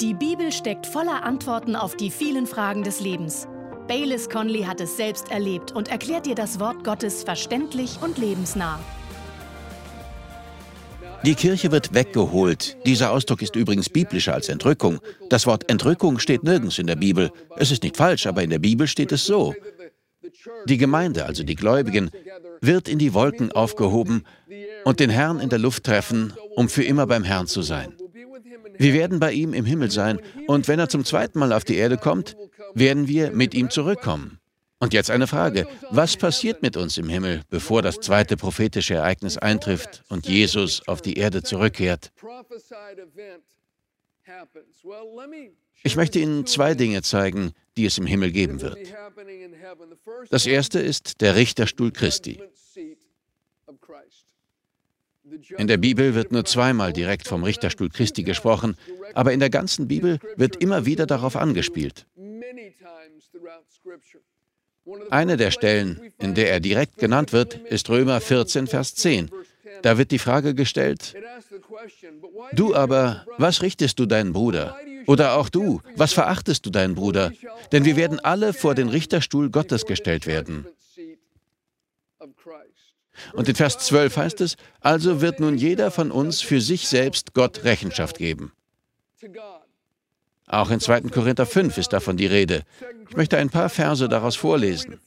Die Bibel steckt voller Antworten auf die vielen Fragen des Lebens. Baylis Conley hat es selbst erlebt und erklärt dir das Wort Gottes verständlich und lebensnah. Die Kirche wird weggeholt. Dieser Ausdruck ist übrigens biblischer als Entrückung. Das Wort Entrückung steht nirgends in der Bibel. Es ist nicht falsch, aber in der Bibel steht es so. Die Gemeinde, also die Gläubigen, wird in die Wolken aufgehoben und den Herrn in der Luft treffen, um für immer beim Herrn zu sein. Wir werden bei ihm im Himmel sein und wenn er zum zweiten Mal auf die Erde kommt, werden wir mit ihm zurückkommen. Und jetzt eine Frage. Was passiert mit uns im Himmel, bevor das zweite prophetische Ereignis eintrifft und Jesus auf die Erde zurückkehrt? Ich möchte Ihnen zwei Dinge zeigen, die es im Himmel geben wird. Das erste ist der Richterstuhl Christi. In der Bibel wird nur zweimal direkt vom Richterstuhl Christi gesprochen, aber in der ganzen Bibel wird immer wieder darauf angespielt. Eine der Stellen, in der er direkt genannt wird, ist Römer 14, Vers 10. Da wird die Frage gestellt, du aber, was richtest du deinen Bruder? Oder auch du, was verachtest du deinen Bruder? Denn wir werden alle vor den Richterstuhl Gottes gestellt werden. Und in Vers 12 heißt es, also wird nun jeder von uns für sich selbst Gott Rechenschaft geben. Auch in 2. Korinther 5 ist davon die Rede. Ich möchte ein paar Verse daraus vorlesen.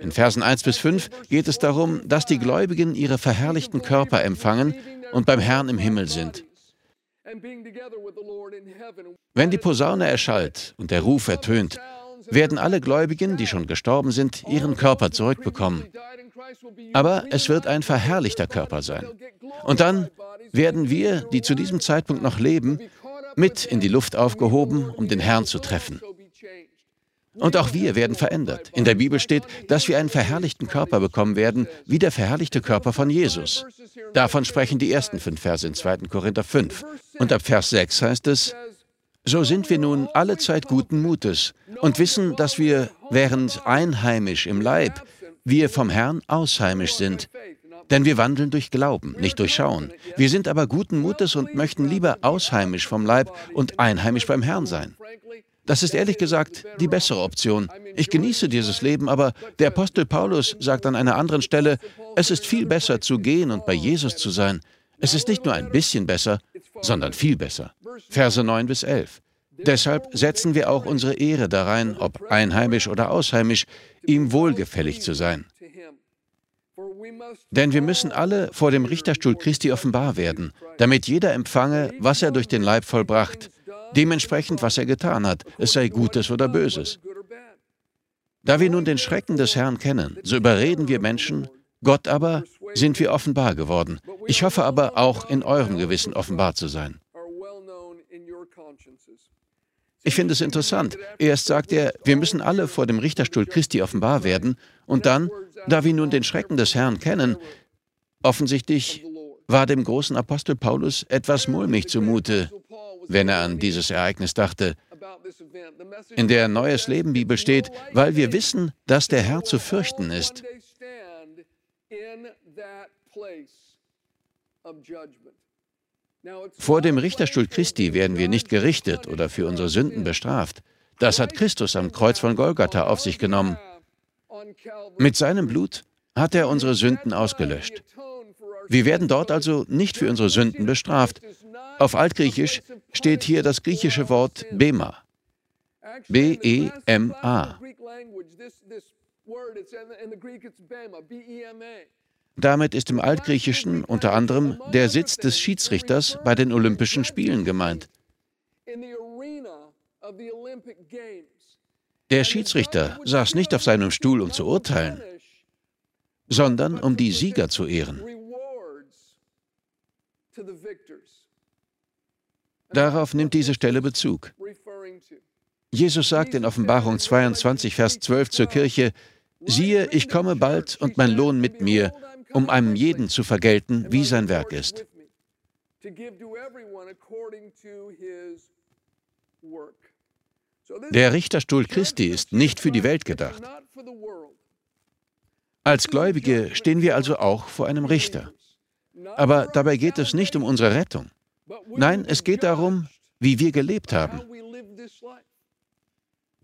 In Versen 1 bis 5 geht es darum, dass die Gläubigen ihre verherrlichten Körper empfangen und beim Herrn im Himmel sind. Wenn die Posaune erschallt und der Ruf ertönt, werden alle Gläubigen, die schon gestorben sind, ihren Körper zurückbekommen. Aber es wird ein verherrlichter Körper sein. Und dann werden wir, die zu diesem Zeitpunkt noch leben, mit in die Luft aufgehoben, um den Herrn zu treffen. Und auch wir werden verändert. In der Bibel steht, dass wir einen verherrlichten Körper bekommen werden, wie der verherrlichte Körper von Jesus. Davon sprechen die ersten fünf Verse in 2. Korinther 5. Und ab Vers 6 heißt es, so sind wir nun alle Zeit guten Mutes und wissen, dass wir, während einheimisch im Leib, wir vom Herrn ausheimisch sind. Denn wir wandeln durch Glauben, nicht durch Schauen. Wir sind aber guten Mutes und möchten lieber ausheimisch vom Leib und einheimisch beim Herrn sein. Das ist ehrlich gesagt die bessere Option. Ich genieße dieses Leben, aber der Apostel Paulus sagt an einer anderen Stelle, es ist viel besser zu gehen und bei Jesus zu sein. Es ist nicht nur ein bisschen besser, sondern viel besser. Verse 9 bis 11. Deshalb setzen wir auch unsere Ehre darein, ob einheimisch oder ausheimisch, ihm wohlgefällig zu sein. Denn wir müssen alle vor dem Richterstuhl Christi offenbar werden, damit jeder empfange, was er durch den Leib vollbracht, dementsprechend, was er getan hat, es sei Gutes oder Böses. Da wir nun den Schrecken des Herrn kennen, so überreden wir Menschen, Gott aber sind wir offenbar geworden. Ich hoffe aber auch in eurem Gewissen offenbar zu sein. Ich finde es interessant. Erst sagt er, wir müssen alle vor dem Richterstuhl Christi offenbar werden, und dann, da wir nun den Schrecken des Herrn kennen, offensichtlich war dem großen Apostel Paulus etwas mulmig zumute, wenn er an dieses Ereignis dachte. In der Neues Leben Bibel steht, weil wir wissen, dass der Herr zu fürchten ist. Vor dem Richterstuhl Christi werden wir nicht gerichtet oder für unsere Sünden bestraft. Das hat Christus am Kreuz von Golgatha auf sich genommen. Mit seinem Blut hat er unsere Sünden ausgelöscht. Wir werden dort also nicht für unsere Sünden bestraft. Auf Altgriechisch steht hier das griechische Wort Bema. B-E-M-A. Damit ist im Altgriechischen unter anderem der Sitz des Schiedsrichters bei den Olympischen Spielen gemeint. Der Schiedsrichter saß nicht auf seinem Stuhl, um zu urteilen, sondern um die Sieger zu ehren. Darauf nimmt diese Stelle Bezug. Jesus sagt in Offenbarung 22, Vers 12 zur Kirche, siehe, ich komme bald und mein Lohn mit mir, um einem jeden zu vergelten, wie sein Werk ist. Der Richterstuhl Christi ist nicht für die Welt gedacht. Als Gläubige stehen wir also auch vor einem Richter. Aber dabei geht es nicht um unsere Rettung. Nein, es geht darum, wie wir gelebt haben.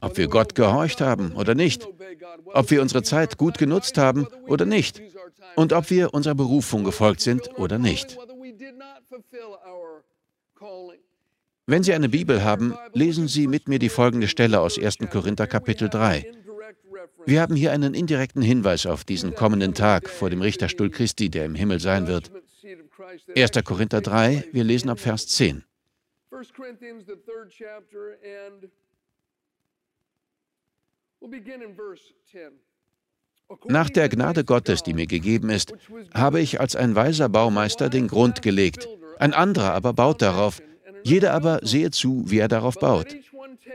Ob wir Gott gehorcht haben oder nicht. Ob wir unsere Zeit gut genutzt haben oder nicht. Und ob wir unserer Berufung gefolgt sind oder nicht. Wenn Sie eine Bibel haben, lesen Sie mit mir die folgende Stelle aus 1. Korinther Kapitel 3. Wir haben hier einen indirekten Hinweis auf diesen kommenden Tag vor dem Richterstuhl Christi, der im Himmel sein wird. 1. Korinther 3, wir lesen ab Vers 10. Nach der Gnade Gottes, die mir gegeben ist, habe ich als ein weiser Baumeister den Grund gelegt, ein anderer aber baut darauf, jeder aber sehe zu, wie er darauf baut.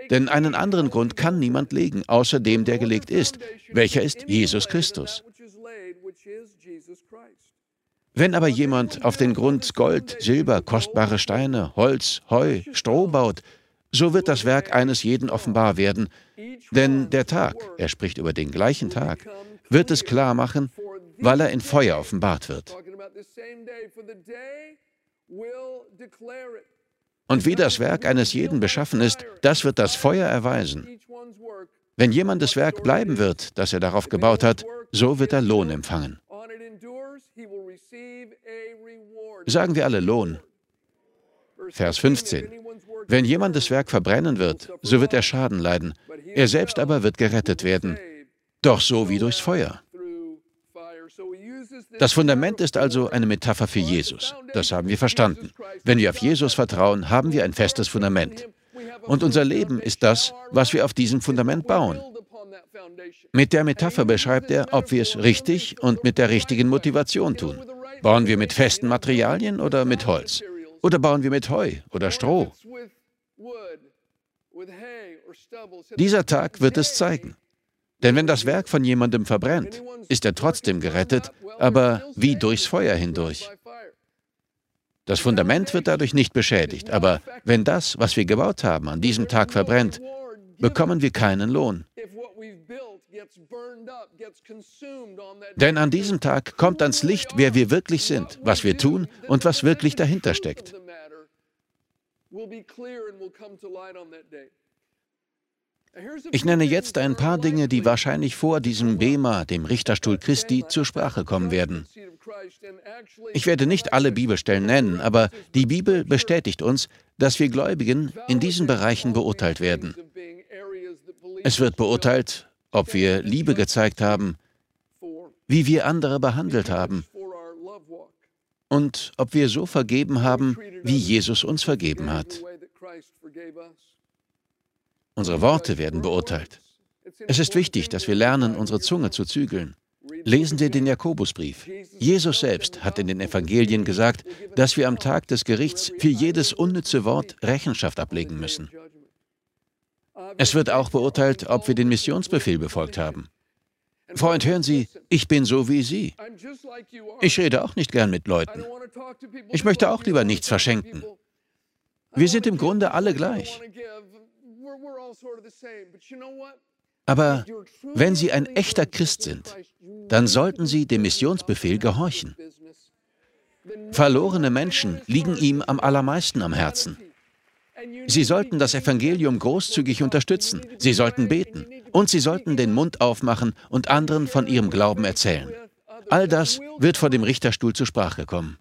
Denn einen anderen Grund kann niemand legen, außer dem, der gelegt ist, welcher ist Jesus Christus. Wenn aber jemand auf den Grund Gold, Silber, kostbare Steine, Holz, Heu, Stroh baut, so wird das Werk eines jeden offenbar werden. Denn der Tag, er spricht über den gleichen Tag, wird es klar machen, weil er in Feuer offenbart wird. Und wie das Werk eines jeden beschaffen ist, das wird das Feuer erweisen. Wenn jemandes Werk bleiben wird, das er darauf gebaut hat, so wird er Lohn empfangen. Sagen wir alle Lohn. Vers 15. Wenn jemandes Werk verbrennen wird, so wird er Schaden leiden, er selbst aber wird gerettet werden, doch so wie durchs Feuer. Das Fundament ist also eine Metapher für Jesus. Das haben wir verstanden. Wenn wir auf Jesus vertrauen, haben wir ein festes Fundament. Und unser Leben ist das, was wir auf diesem Fundament bauen. Mit der Metapher beschreibt er, ob wir es richtig und mit der richtigen Motivation tun. Bauen wir mit festen Materialien oder mit Holz? Oder bauen wir mit Heu oder Stroh? Dieser Tag wird es zeigen. Denn wenn das Werk von jemandem verbrennt, ist er trotzdem gerettet, aber wie durchs Feuer hindurch. Das Fundament wird dadurch nicht beschädigt, aber wenn das, was wir gebaut haben, an diesem Tag verbrennt, bekommen wir keinen Lohn. Denn an diesem Tag kommt ans Licht, wer wir wirklich sind, was wir tun und was wirklich dahinter steckt. Ich nenne jetzt ein paar Dinge, die wahrscheinlich vor diesem Bema, dem Richterstuhl Christi, zur Sprache kommen werden. Ich werde nicht alle Bibelstellen nennen, aber die Bibel bestätigt uns, dass wir Gläubigen in diesen Bereichen beurteilt werden. Es wird beurteilt, ob wir Liebe gezeigt haben, wie wir andere behandelt haben und ob wir so vergeben haben, wie Jesus uns vergeben hat. Unsere Worte werden beurteilt. Es ist wichtig, dass wir lernen, unsere Zunge zu zügeln. Lesen Sie den Jakobusbrief. Jesus selbst hat in den Evangelien gesagt, dass wir am Tag des Gerichts für jedes unnütze Wort Rechenschaft ablegen müssen. Es wird auch beurteilt, ob wir den Missionsbefehl befolgt haben. Freund, hören Sie, ich bin so wie Sie. Ich rede auch nicht gern mit Leuten. Ich möchte auch lieber nichts verschenken. Wir sind im Grunde alle gleich. Aber wenn Sie ein echter Christ sind, dann sollten Sie dem Missionsbefehl gehorchen. Verlorene Menschen liegen ihm am allermeisten am Herzen. Sie sollten das Evangelium großzügig unterstützen, Sie sollten beten und Sie sollten den Mund aufmachen und anderen von Ihrem Glauben erzählen. All das wird vor dem Richterstuhl zur Sprache kommen.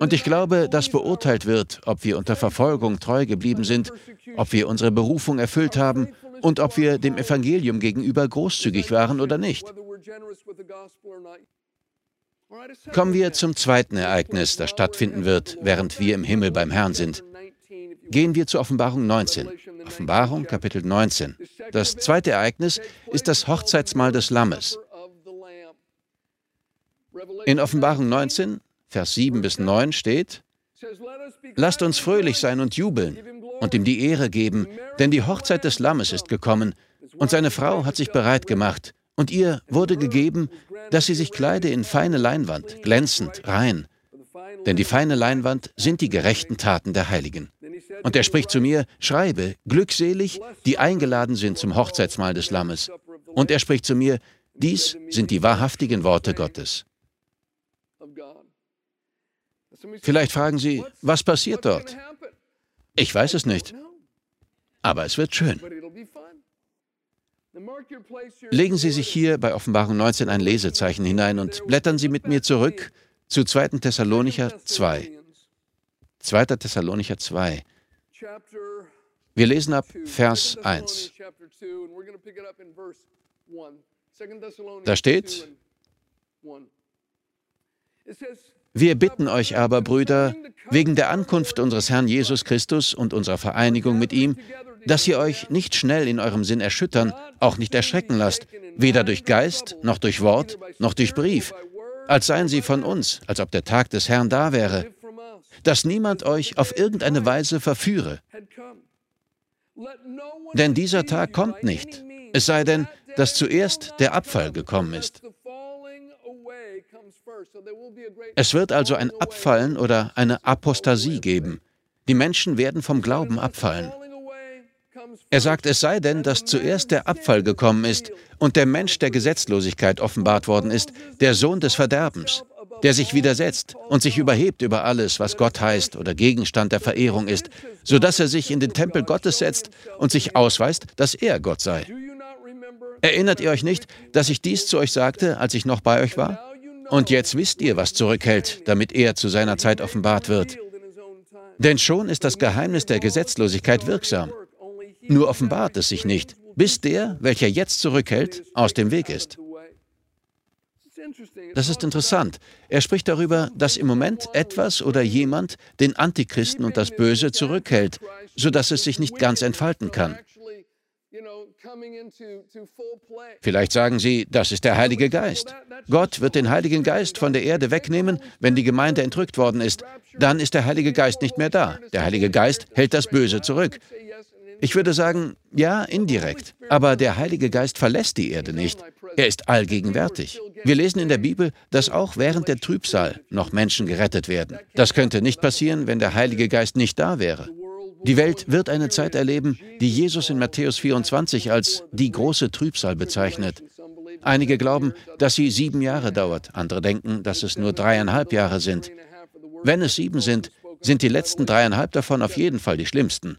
Und ich glaube, dass beurteilt wird, ob wir unter Verfolgung treu geblieben sind, ob wir unsere Berufung erfüllt haben und ob wir dem Evangelium gegenüber großzügig waren oder nicht. Kommen wir zum zweiten Ereignis, das stattfinden wird, während wir im Himmel beim Herrn sind. Gehen wir zur Offenbarung 19. Offenbarung Kapitel 19. Das zweite Ereignis ist das Hochzeitsmahl des Lammes. In Offenbarung 19 Vers 7 bis 9 steht, Lasst uns fröhlich sein und jubeln und ihm die Ehre geben, denn die Hochzeit des Lammes ist gekommen und seine Frau hat sich bereit gemacht und ihr wurde gegeben, dass sie sich kleide in feine Leinwand, glänzend, rein. Denn die feine Leinwand sind die gerechten Taten der Heiligen. Und er spricht zu mir, schreibe, glückselig, die eingeladen sind zum Hochzeitsmahl des Lammes. Und er spricht zu mir, dies sind die wahrhaftigen Worte Gottes. Vielleicht fragen Sie, was passiert dort? Ich weiß es nicht. Aber es wird schön. Legen Sie sich hier bei Offenbarung 19 ein Lesezeichen hinein und blättern Sie mit mir zurück zu 2. Thessalonicher 2. 2. Thessalonicher 2. Wir lesen ab Vers 1. Da steht, wir bitten euch aber, Brüder, wegen der Ankunft unseres Herrn Jesus Christus und unserer Vereinigung mit ihm, dass ihr euch nicht schnell in eurem Sinn erschüttern, auch nicht erschrecken lasst, weder durch Geist, noch durch Wort, noch durch Brief, als seien sie von uns, als ob der Tag des Herrn da wäre, dass niemand euch auf irgendeine Weise verführe. Denn dieser Tag kommt nicht, es sei denn, dass zuerst der Abfall gekommen ist. Es wird also ein Abfallen oder eine Apostasie geben. Die Menschen werden vom Glauben abfallen. Er sagt, es sei denn, dass zuerst der Abfall gekommen ist und der Mensch der Gesetzlosigkeit offenbart worden ist, der Sohn des Verderbens, der sich widersetzt und sich überhebt über alles, was Gott heißt oder Gegenstand der Verehrung ist, sodass er sich in den Tempel Gottes setzt und sich ausweist, dass er Gott sei. Erinnert ihr euch nicht, dass ich dies zu euch sagte, als ich noch bei euch war? Und jetzt wisst ihr, was zurückhält, damit er zu seiner Zeit offenbart wird. Denn schon ist das Geheimnis der Gesetzlosigkeit wirksam. Nur offenbart es sich nicht, bis der, welcher jetzt zurückhält, aus dem Weg ist. Das ist interessant. Er spricht darüber, dass im Moment etwas oder jemand den Antichristen und das Böse zurückhält, sodass es sich nicht ganz entfalten kann. Vielleicht sagen Sie, das ist der Heilige Geist. Gott wird den Heiligen Geist von der Erde wegnehmen, wenn die Gemeinde entrückt worden ist. Dann ist der Heilige Geist nicht mehr da. Der Heilige Geist hält das Böse zurück. Ich würde sagen, ja, indirekt. Aber der Heilige Geist verlässt die Erde nicht. Er ist allgegenwärtig. Wir lesen in der Bibel, dass auch während der Trübsal noch Menschen gerettet werden. Das könnte nicht passieren, wenn der Heilige Geist nicht da wäre. Die Welt wird eine Zeit erleben, die Jesus in Matthäus 24 als die große Trübsal bezeichnet. Einige glauben, dass sie sieben Jahre dauert, andere denken, dass es nur dreieinhalb Jahre sind. Wenn es sieben sind, sind die letzten dreieinhalb davon auf jeden Fall die schlimmsten.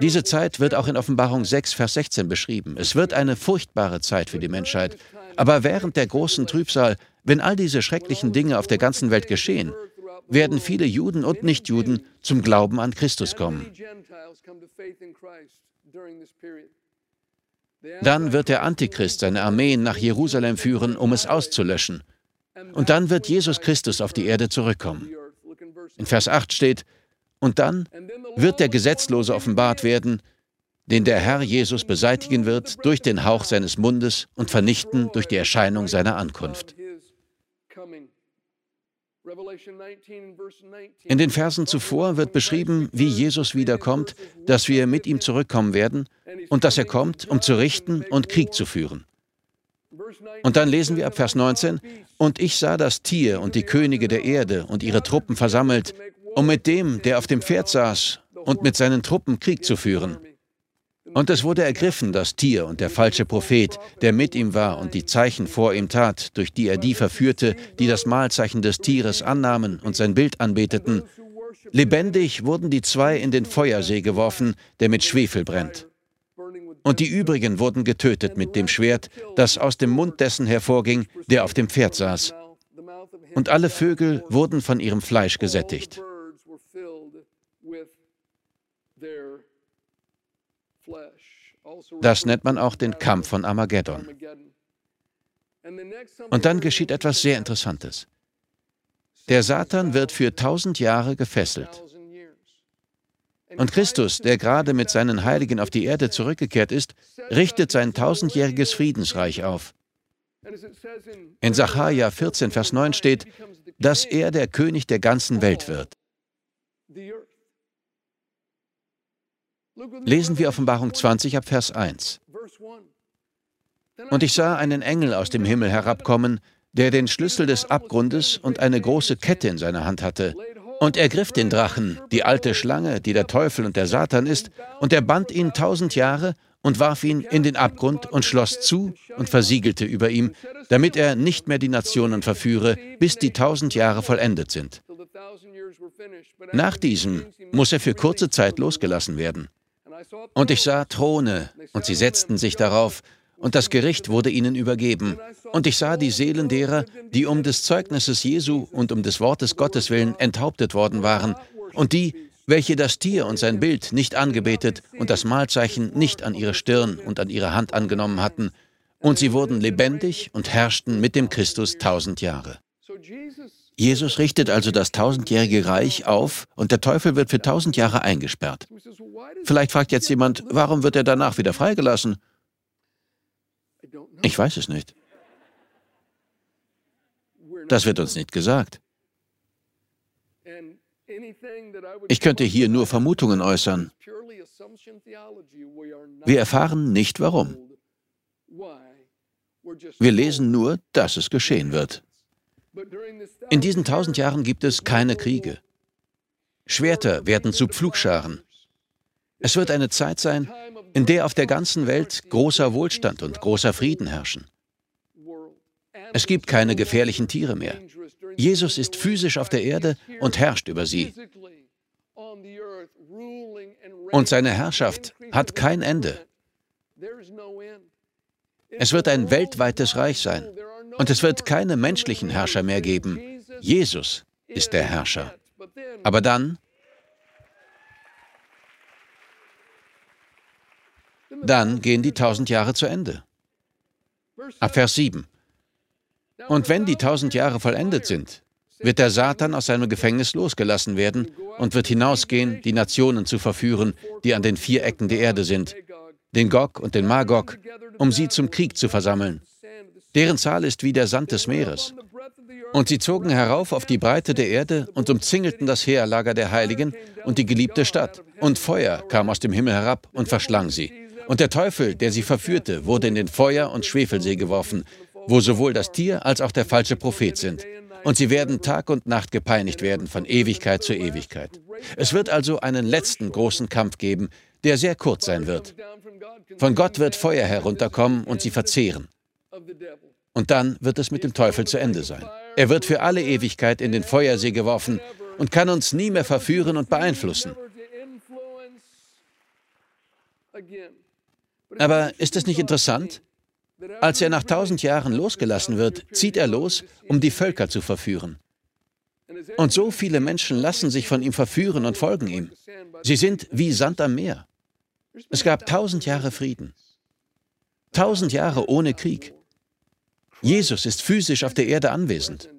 Diese Zeit wird auch in Offenbarung 6, Vers 16 beschrieben. Es wird eine furchtbare Zeit für die Menschheit. Aber während der großen Trübsal, wenn all diese schrecklichen Dinge auf der ganzen Welt geschehen, werden viele Juden und Nichtjuden zum Glauben an Christus kommen. Dann wird der Antichrist seine Armeen nach Jerusalem führen, um es auszulöschen. Und dann wird Jesus Christus auf die Erde zurückkommen. In Vers 8 steht, und dann wird der Gesetzlose offenbart werden, den der Herr Jesus beseitigen wird durch den Hauch seines Mundes und vernichten durch die Erscheinung seiner Ankunft. In den Versen zuvor wird beschrieben, wie Jesus wiederkommt, dass wir mit ihm zurückkommen werden und dass er kommt, um zu richten und Krieg zu führen. Und dann lesen wir ab Vers 19, und ich sah das Tier und die Könige der Erde und ihre Truppen versammelt, um mit dem, der auf dem Pferd saß, und mit seinen Truppen Krieg zu führen. Und es wurde ergriffen, das Tier und der falsche Prophet, der mit ihm war und die Zeichen vor ihm tat, durch die er die verführte, die das Mahlzeichen des Tieres annahmen und sein Bild anbeteten. Lebendig wurden die zwei in den Feuersee geworfen, der mit Schwefel brennt. Und die übrigen wurden getötet mit dem Schwert, das aus dem Mund dessen hervorging, der auf dem Pferd saß. Und alle Vögel wurden von ihrem Fleisch gesättigt. Das nennt man auch den Kampf von Armageddon. Und dann geschieht etwas sehr Interessantes. Der Satan wird für tausend Jahre gefesselt. Und Christus, der gerade mit seinen Heiligen auf die Erde zurückgekehrt ist, richtet sein tausendjähriges Friedensreich auf. In Sacharja 14, Vers 9 steht, dass er der König der ganzen Welt wird. Lesen wir Offenbarung 20 ab Vers 1. Und ich sah einen Engel aus dem Himmel herabkommen, der den Schlüssel des Abgrundes und eine große Kette in seiner Hand hatte. Und er griff den Drachen, die alte Schlange, die der Teufel und der Satan ist, und er band ihn tausend Jahre und warf ihn in den Abgrund und schloss zu und versiegelte über ihm, damit er nicht mehr die Nationen verführe, bis die tausend Jahre vollendet sind. Nach diesem muss er für kurze Zeit losgelassen werden. Und ich sah Throne, und sie setzten sich darauf, und das Gericht wurde ihnen übergeben. Und ich sah die Seelen derer, die um des Zeugnisses Jesu und um des Wortes Gottes willen enthauptet worden waren, und die, welche das Tier und sein Bild nicht angebetet und das Mahlzeichen nicht an ihre Stirn und an ihre Hand angenommen hatten, und sie wurden lebendig und herrschten mit dem Christus tausend Jahre. Jesus richtet also das tausendjährige Reich auf und der Teufel wird für tausend Jahre eingesperrt. Vielleicht fragt jetzt jemand, warum wird er danach wieder freigelassen? Ich weiß es nicht. Das wird uns nicht gesagt. Ich könnte hier nur Vermutungen äußern. Wir erfahren nicht warum. Wir lesen nur, dass es geschehen wird. In diesen tausend Jahren gibt es keine Kriege. Schwerter werden zu Pflugscharen. Es wird eine Zeit sein, in der auf der ganzen Welt großer Wohlstand und großer Frieden herrschen. Es gibt keine gefährlichen Tiere mehr. Jesus ist physisch auf der Erde und herrscht über sie. Und seine Herrschaft hat kein Ende. Es wird ein weltweites Reich sein. Und es wird keine menschlichen Herrscher mehr geben. Jesus ist der Herrscher. Aber dann, dann gehen die tausend Jahre zu Ende. Ab Vers 7. Und wenn die tausend Jahre vollendet sind, wird der Satan aus seinem Gefängnis losgelassen werden und wird hinausgehen, die Nationen zu verführen, die an den vier Ecken der Erde sind, den Gog und den Magog, um sie zum Krieg zu versammeln. Deren Zahl ist wie der Sand des Meeres. Und sie zogen herauf auf die Breite der Erde und umzingelten das Heerlager der Heiligen und die geliebte Stadt. Und Feuer kam aus dem Himmel herab und verschlang sie. Und der Teufel, der sie verführte, wurde in den Feuer- und Schwefelsee geworfen, wo sowohl das Tier als auch der falsche Prophet sind. Und sie werden Tag und Nacht gepeinigt werden von Ewigkeit zu Ewigkeit. Es wird also einen letzten großen Kampf geben, der sehr kurz sein wird. Von Gott wird Feuer herunterkommen und sie verzehren. Und dann wird es mit dem Teufel zu Ende sein. Er wird für alle Ewigkeit in den Feuersee geworfen und kann uns nie mehr verführen und beeinflussen. Aber ist es nicht interessant? Als er nach tausend Jahren losgelassen wird, zieht er los, um die Völker zu verführen. Und so viele Menschen lassen sich von ihm verführen und folgen ihm. Sie sind wie Sand am Meer. Es gab tausend Jahre Frieden. Tausend Jahre ohne Krieg. Jesus ist physisch auf der Erde anwesend.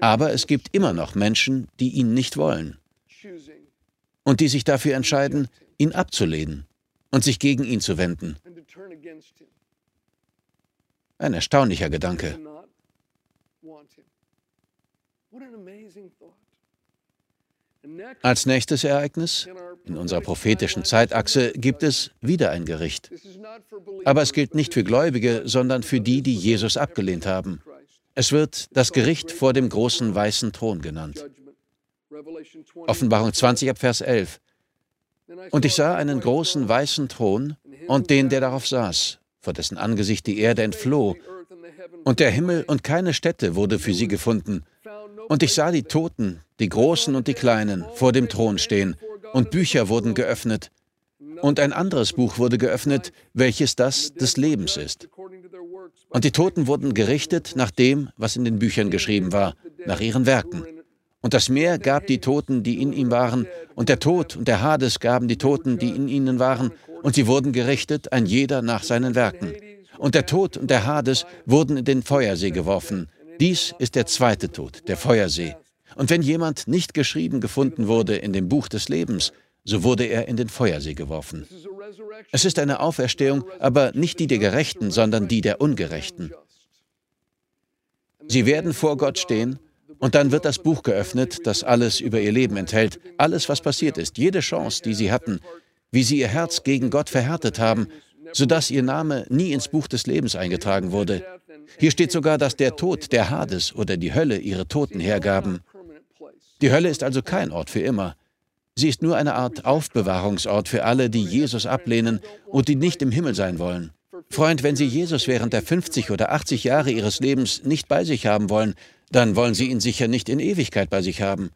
Aber es gibt immer noch Menschen, die ihn nicht wollen und die sich dafür entscheiden, ihn abzulehnen und sich gegen ihn zu wenden. Ein erstaunlicher Gedanke. Als nächstes Ereignis in unserer prophetischen Zeitachse gibt es wieder ein Gericht. Aber es gilt nicht für Gläubige, sondern für die, die Jesus abgelehnt haben. Es wird das Gericht vor dem großen weißen Thron genannt. Offenbarung 20 ab Vers 11. Und ich sah einen großen weißen Thron und den, der darauf saß, vor dessen Angesicht die Erde entfloh, und der Himmel und keine Stätte wurde für sie gefunden. Und ich sah die Toten, die Großen und die Kleinen, vor dem Thron stehen, und Bücher wurden geöffnet. Und ein anderes Buch wurde geöffnet, welches das des Lebens ist. Und die Toten wurden gerichtet nach dem, was in den Büchern geschrieben war, nach ihren Werken. Und das Meer gab die Toten, die in ihm waren, und der Tod und der Hades gaben die Toten, die in ihnen waren, und sie wurden gerichtet, ein jeder nach seinen Werken. Und der Tod und der Hades wurden in den Feuersee geworfen. Dies ist der zweite Tod, der Feuersee. Und wenn jemand nicht geschrieben gefunden wurde in dem Buch des Lebens, so wurde er in den Feuersee geworfen. Es ist eine Auferstehung, aber nicht die der Gerechten, sondern die der Ungerechten. Sie werden vor Gott stehen und dann wird das Buch geöffnet, das alles über ihr Leben enthält, alles, was passiert ist, jede Chance, die sie hatten, wie sie ihr Herz gegen Gott verhärtet haben, sodass ihr Name nie ins Buch des Lebens eingetragen wurde. Hier steht sogar, dass der Tod, der Hades oder die Hölle ihre Toten hergaben. Die Hölle ist also kein Ort für immer. Sie ist nur eine Art Aufbewahrungsort für alle, die Jesus ablehnen und die nicht im Himmel sein wollen. Freund, wenn Sie Jesus während der 50 oder 80 Jahre Ihres Lebens nicht bei sich haben wollen, dann wollen Sie ihn sicher nicht in Ewigkeit bei sich haben.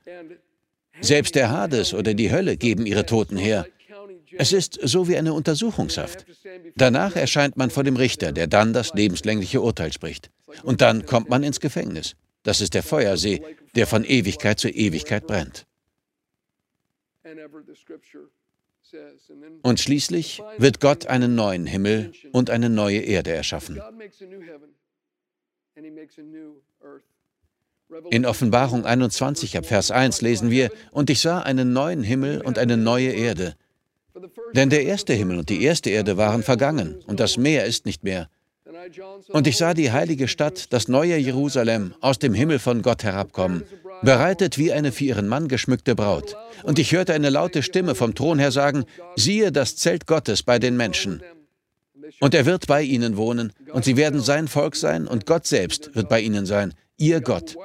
Selbst der Hades oder die Hölle geben ihre Toten her. Es ist so wie eine Untersuchungshaft. Danach erscheint man vor dem Richter, der dann das lebenslängliche Urteil spricht. Und dann kommt man ins Gefängnis. Das ist der Feuersee, der von Ewigkeit zu Ewigkeit brennt. Und schließlich wird Gott einen neuen Himmel und eine neue Erde erschaffen. In Offenbarung 21 ab Vers 1 lesen wir, und ich sah einen neuen Himmel und eine neue Erde. Denn der erste Himmel und die erste Erde waren vergangen, und das Meer ist nicht mehr. Und ich sah die heilige Stadt, das neue Jerusalem, aus dem Himmel von Gott herabkommen, bereitet wie eine für ihren Mann geschmückte Braut. Und ich hörte eine laute Stimme vom Thron her sagen, siehe das Zelt Gottes bei den Menschen. Und er wird bei ihnen wohnen, und sie werden sein Volk sein, und Gott selbst wird bei ihnen sein, ihr Gott.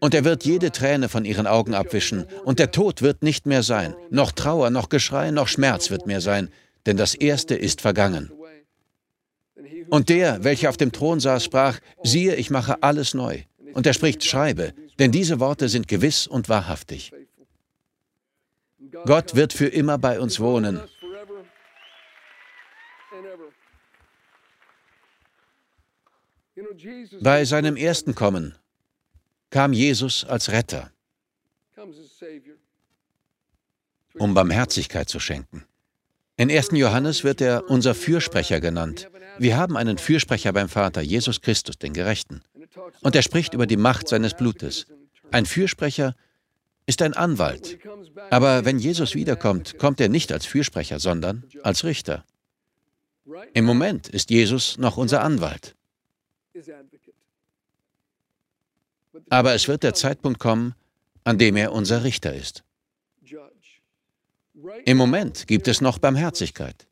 Und er wird jede Träne von ihren Augen abwischen, und der Tod wird nicht mehr sein, noch Trauer, noch Geschrei, noch Schmerz wird mehr sein, denn das Erste ist vergangen. Und der, welcher auf dem Thron saß, sprach, siehe, ich mache alles neu. Und er spricht, schreibe, denn diese Worte sind gewiss und wahrhaftig. Gott wird für immer bei uns wohnen. Bei seinem ersten Kommen kam Jesus als Retter, um Barmherzigkeit zu schenken. In 1. Johannes wird er unser Fürsprecher genannt. Wir haben einen Fürsprecher beim Vater, Jesus Christus, den Gerechten. Und er spricht über die Macht seines Blutes. Ein Fürsprecher ist ein Anwalt. Aber wenn Jesus wiederkommt, kommt er nicht als Fürsprecher, sondern als Richter. Im Moment ist Jesus noch unser Anwalt. Aber es wird der Zeitpunkt kommen, an dem er unser Richter ist. Im Moment gibt es noch Barmherzigkeit.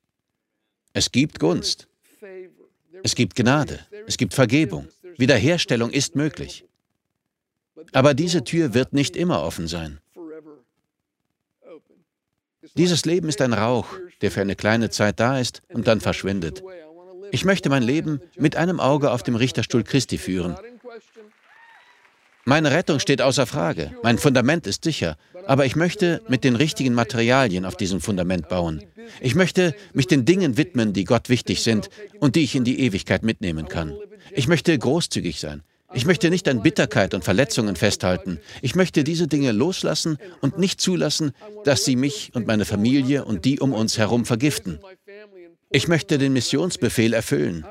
Es gibt Gunst. Es gibt Gnade. Es gibt Vergebung. Wiederherstellung ist möglich. Aber diese Tür wird nicht immer offen sein. Dieses Leben ist ein Rauch, der für eine kleine Zeit da ist und dann verschwindet. Ich möchte mein Leben mit einem Auge auf dem Richterstuhl Christi führen. Meine Rettung steht außer Frage, mein Fundament ist sicher, aber ich möchte mit den richtigen Materialien auf diesem Fundament bauen. Ich möchte mich den Dingen widmen, die Gott wichtig sind und die ich in die Ewigkeit mitnehmen kann. Ich möchte großzügig sein. Ich möchte nicht an Bitterkeit und Verletzungen festhalten. Ich möchte diese Dinge loslassen und nicht zulassen, dass sie mich und meine Familie und die um uns herum vergiften. Ich möchte den Missionsbefehl erfüllen,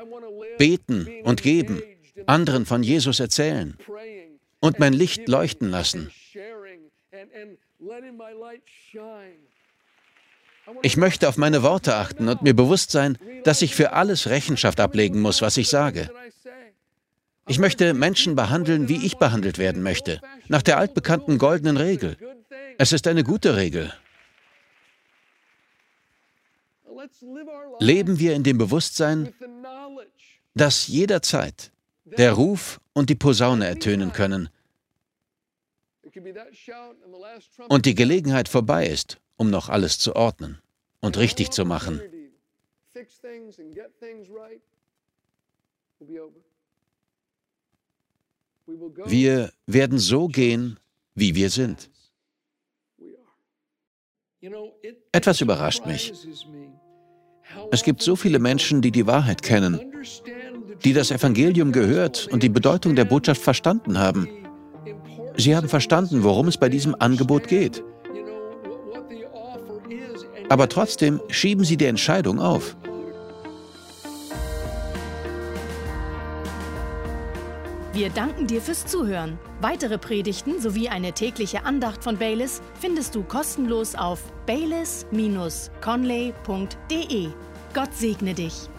beten und geben, anderen von Jesus erzählen und mein Licht leuchten lassen. Ich möchte auf meine Worte achten und mir bewusst sein, dass ich für alles Rechenschaft ablegen muss, was ich sage. Ich möchte Menschen behandeln, wie ich behandelt werden möchte, nach der altbekannten goldenen Regel. Es ist eine gute Regel. Leben wir in dem Bewusstsein, dass jederzeit der Ruf und die Posaune ertönen können und die Gelegenheit vorbei ist, um noch alles zu ordnen und richtig zu machen. Wir werden so gehen, wie wir sind. Etwas überrascht mich. Es gibt so viele Menschen, die die Wahrheit kennen, die das Evangelium gehört und die Bedeutung der Botschaft verstanden haben. Sie haben verstanden, worum es bei diesem Angebot geht. Aber trotzdem schieben sie die Entscheidung auf. Wir danken dir fürs Zuhören. Weitere Predigten sowie eine tägliche Andacht von Baylis findest du kostenlos auf baylis-conley.de. Gott segne dich.